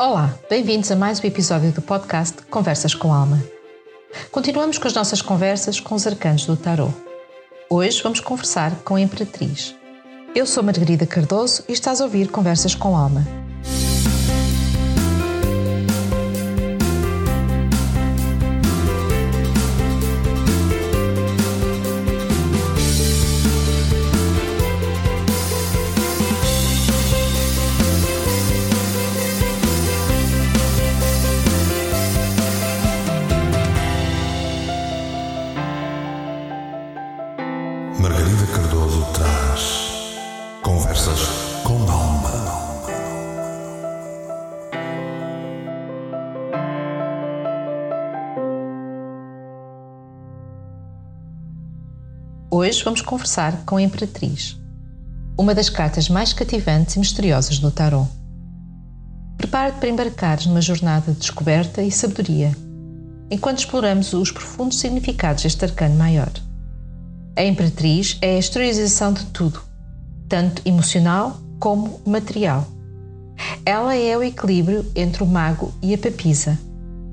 Olá, bem-vindos a mais um episódio do podcast Conversas com Alma. Continuamos com as nossas conversas com os arcanos do Tarot. Hoje vamos conversar com a Imperatriz. Eu sou Margarida Cardoso e estás a ouvir Conversas com Alma Hoje vamos conversar com a Imperatriz, uma das cartas mais cativantes e misteriosas do tarot. Prepara-te para embarcares numa jornada de descoberta e sabedoria, enquanto exploramos os profundos significados deste arcano maior. A Imperatriz é a exteriorização de tudo, tanto emocional como material. Ela é o equilíbrio entre o mago e a papisa.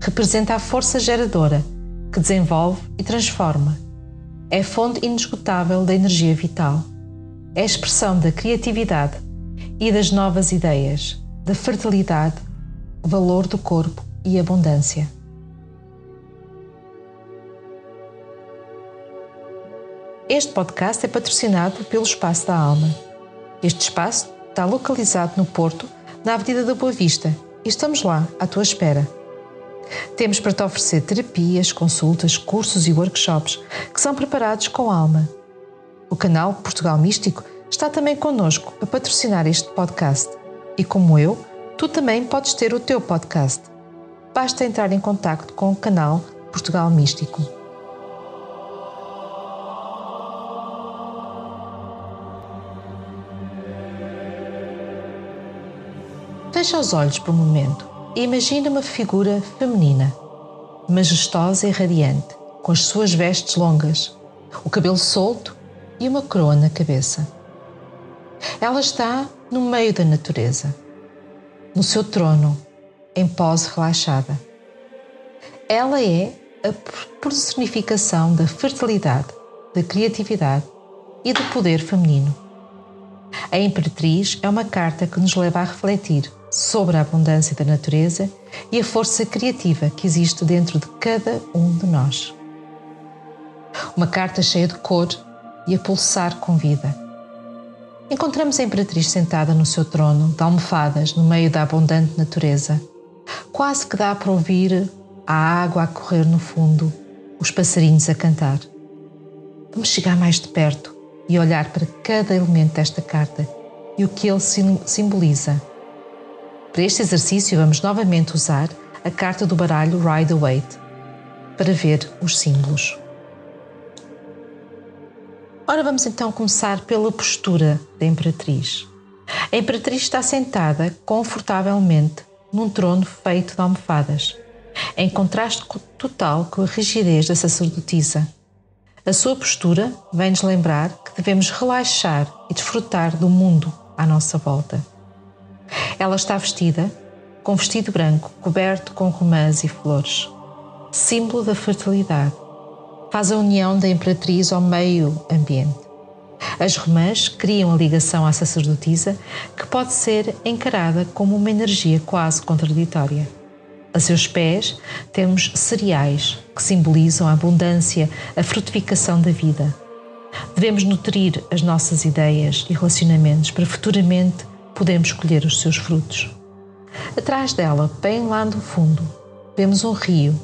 Representa a força geradora que desenvolve e transforma é fonte inesgotável da energia vital. É expressão da criatividade e das novas ideias, da fertilidade, valor do corpo e abundância. Este podcast é patrocinado pelo Espaço da Alma. Este espaço está localizado no Porto, na Avenida da Boa Vista, e estamos lá, à tua espera. Temos para te oferecer terapias, consultas, cursos e workshops que são preparados com alma. O canal Portugal Místico está também connosco para patrocinar este podcast. E como eu, tu também podes ter o teu podcast. Basta entrar em contato com o canal Portugal Místico. Fecha os olhos por um momento Imagina uma figura feminina, majestosa e radiante, com as suas vestes longas, o cabelo solto e uma coroa na cabeça. Ela está no meio da natureza, no seu trono, em pose relaxada. Ela é a personificação da fertilidade, da criatividade e do poder feminino. A Imperatriz é uma carta que nos leva a refletir sobre a abundância da natureza e a força criativa que existe dentro de cada um de nós. Uma carta cheia de cor e a pulsar com vida. Encontramos a Imperatriz sentada no seu trono de almofadas no meio da abundante natureza. Quase que dá para ouvir a água a correr no fundo, os passarinhos a cantar. Vamos chegar mais de perto e olhar para cada elemento desta carta e o que ele simboliza para este exercício, vamos novamente usar a carta do baralho Rider-Waite para ver os símbolos. Ora, vamos então começar pela postura da Imperatriz. A Imperatriz está sentada confortavelmente num trono feito de almofadas, em contraste total com a rigidez da sacerdotisa. A sua postura vem-nos lembrar que devemos relaxar e desfrutar do mundo à nossa volta. Ela está vestida com vestido branco coberto com romãs e flores, símbolo da fertilidade. Faz a união da imperatriz ao meio ambiente. As romãs criam a ligação à sacerdotisa, que pode ser encarada como uma energia quase contraditória. A seus pés temos cereais, que simbolizam a abundância, a frutificação da vida. Devemos nutrir as nossas ideias e relacionamentos para futuramente podemos colher os seus frutos. Atrás dela, bem lá no fundo, vemos um rio.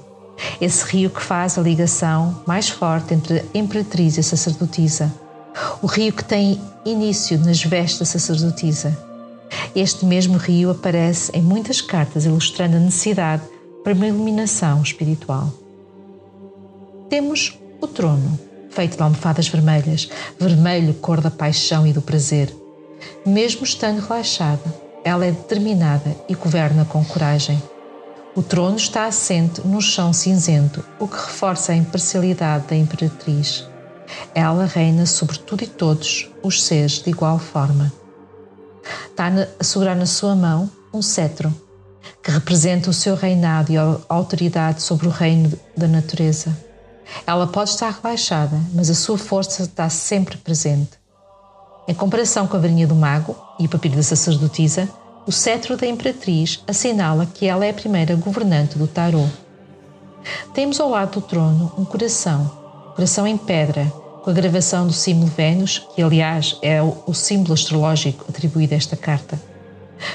Esse rio que faz a ligação mais forte entre a imperatriz e a sacerdotisa. O rio que tem início nas vestes da sacerdotisa. Este mesmo rio aparece em muitas cartas ilustrando a necessidade para uma iluminação espiritual. Temos o trono, feito de almofadas vermelhas, vermelho cor da paixão e do prazer, mesmo estando relaxada, ela é determinada e governa com coragem. O trono está assente no chão cinzento, o que reforça a imparcialidade da imperatriz. Ela reina sobre tudo e todos os seres de igual forma. Está a segurar na sua mão um cetro, que representa o seu reinado e a autoridade sobre o reino da natureza. Ela pode estar relaxada, mas a sua força está sempre presente. Em comparação com a varinha do mago e o papiro da sacerdotisa, o cetro da imperatriz assinala que ela é a primeira governante do tarô. Temos ao lado do trono um coração, coração em pedra, com a gravação do símbolo Vênus, que aliás é o símbolo astrológico atribuído a esta carta.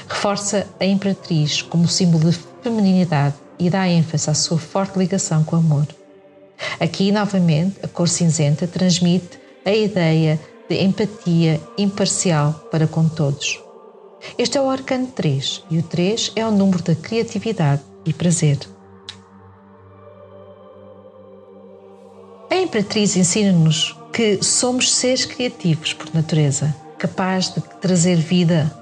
Reforça a imperatriz como símbolo de feminilidade e dá ênfase à sua forte ligação com o amor. Aqui, novamente, a cor cinzenta transmite a ideia de empatia imparcial para com todos. Este é o arcano 3 e o 3 é o número da criatividade e prazer. A Imperatriz ensina-nos que somos seres criativos por natureza, capazes de trazer vida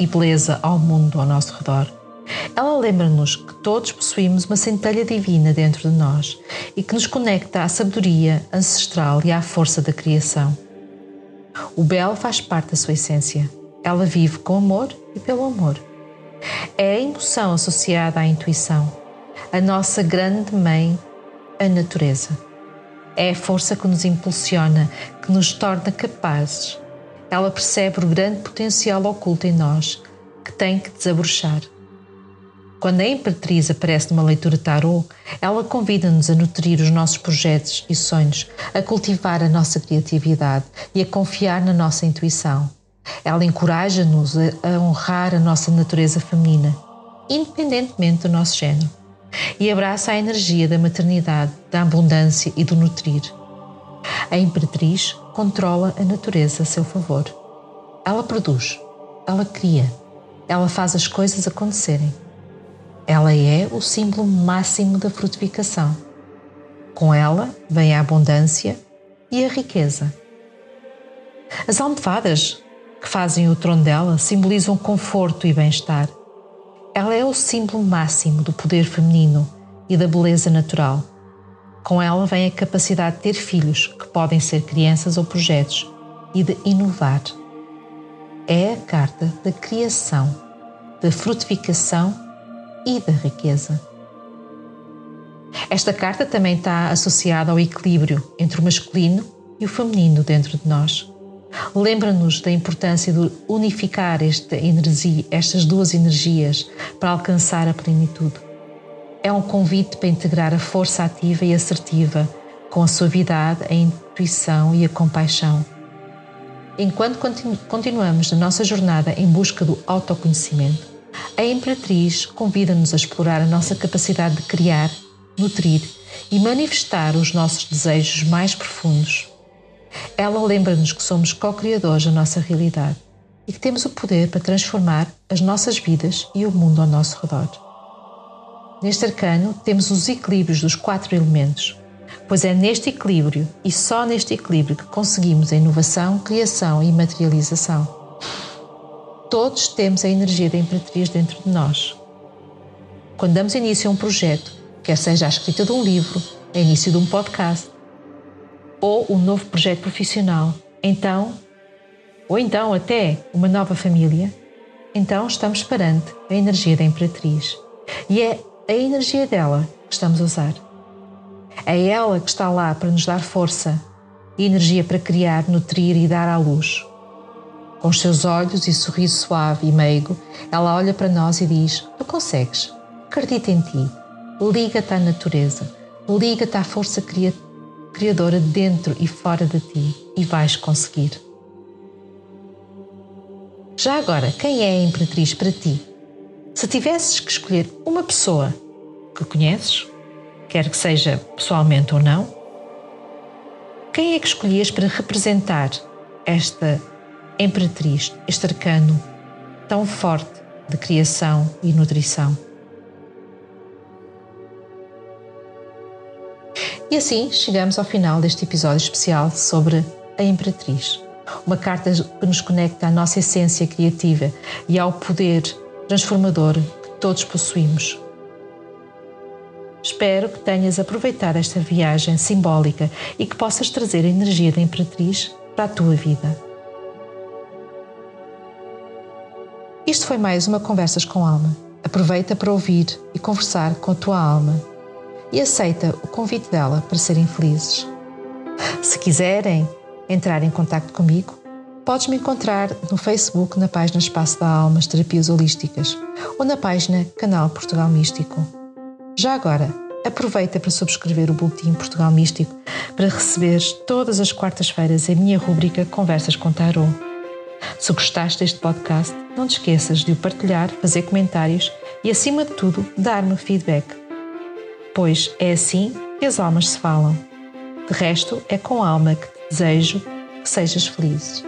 e beleza ao mundo ao nosso redor. Ela lembra-nos que todos possuímos uma centelha divina dentro de nós e que nos conecta à sabedoria ancestral e à força da criação. O belo faz parte da sua essência. Ela vive com amor e pelo amor. É a emoção associada à intuição, a nossa grande mãe, a natureza. É a força que nos impulsiona, que nos torna capazes. Ela percebe o grande potencial oculto em nós, que tem que desabrochar. Quando a Imperatriz aparece numa leitura tarô, ela convida-nos a nutrir os nossos projetos e sonhos, a cultivar a nossa criatividade e a confiar na nossa intuição. Ela encoraja-nos a honrar a nossa natureza feminina, independentemente do nosso género, e abraça a energia da maternidade, da abundância e do nutrir. A Imperatriz controla a natureza a seu favor. Ela produz, ela cria, ela faz as coisas acontecerem. Ela é o símbolo máximo da frutificação. Com ela vem a abundância e a riqueza. As almofadas que fazem o trono dela simbolizam conforto e bem-estar. Ela é o símbolo máximo do poder feminino e da beleza natural. Com ela vem a capacidade de ter filhos, que podem ser crianças ou projetos, e de inovar. É a carta da criação, da frutificação e da riqueza. Esta carta também está associada ao equilíbrio entre o masculino e o feminino dentro de nós. Lembra-nos da importância de unificar esta energia, estas duas energias para alcançar a plenitude. É um convite para integrar a força ativa e assertiva com a suavidade, a intuição e a compaixão. Enquanto continuamos na nossa jornada em busca do autoconhecimento, a Imperatriz convida-nos a explorar a nossa capacidade de criar, nutrir e manifestar os nossos desejos mais profundos. Ela lembra-nos que somos co-criadores da nossa realidade e que temos o poder para transformar as nossas vidas e o mundo ao nosso redor. Neste arcano temos os equilíbrios dos quatro elementos, pois é neste equilíbrio e só neste equilíbrio que conseguimos a inovação, criação e materialização. Todos temos a energia da Imperatriz dentro de nós. Quando damos início a um projeto, quer seja a escrita de um livro, a início de um podcast ou um novo projeto profissional, então, ou então até uma nova família, então estamos perante a energia da Imperatriz. E é a energia dela que estamos a usar. É ela que está lá para nos dar força e energia para criar, nutrir e dar à luz. Com os seus olhos e sorriso suave e meigo, ela olha para nós e diz: Tu consegues, acredita em ti, liga-te à natureza, liga-te à força criadora dentro e fora de ti e vais conseguir. Já agora, quem é a Imperatriz para ti? Se tivesses que escolher uma pessoa que conheces, quer que seja pessoalmente ou não, quem é que escolhias para representar esta Imperatriz, este arcano tão forte de criação e nutrição. E assim chegamos ao final deste episódio especial sobre a Imperatriz. Uma carta que nos conecta à nossa essência criativa e ao poder transformador que todos possuímos. Espero que tenhas aproveitado esta viagem simbólica e que possas trazer a energia da Imperatriz para a tua vida. Isto foi mais uma Conversas com Alma. Aproveita para ouvir e conversar com a tua alma e aceita o convite dela para serem felizes. Se quiserem entrar em contato comigo, podes me encontrar no Facebook na página Espaço da Almas Terapias Holísticas ou na página Canal Portugal Místico. Já agora, aproveita para subscrever o Boletim Portugal Místico para receberes todas as quartas-feiras a minha rúbrica Conversas com Tarot. Se gostaste deste podcast, não te esqueças de o partilhar, fazer comentários e, acima de tudo, dar-me feedback. Pois é assim que as almas se falam. De resto, é com alma que te desejo que sejas feliz.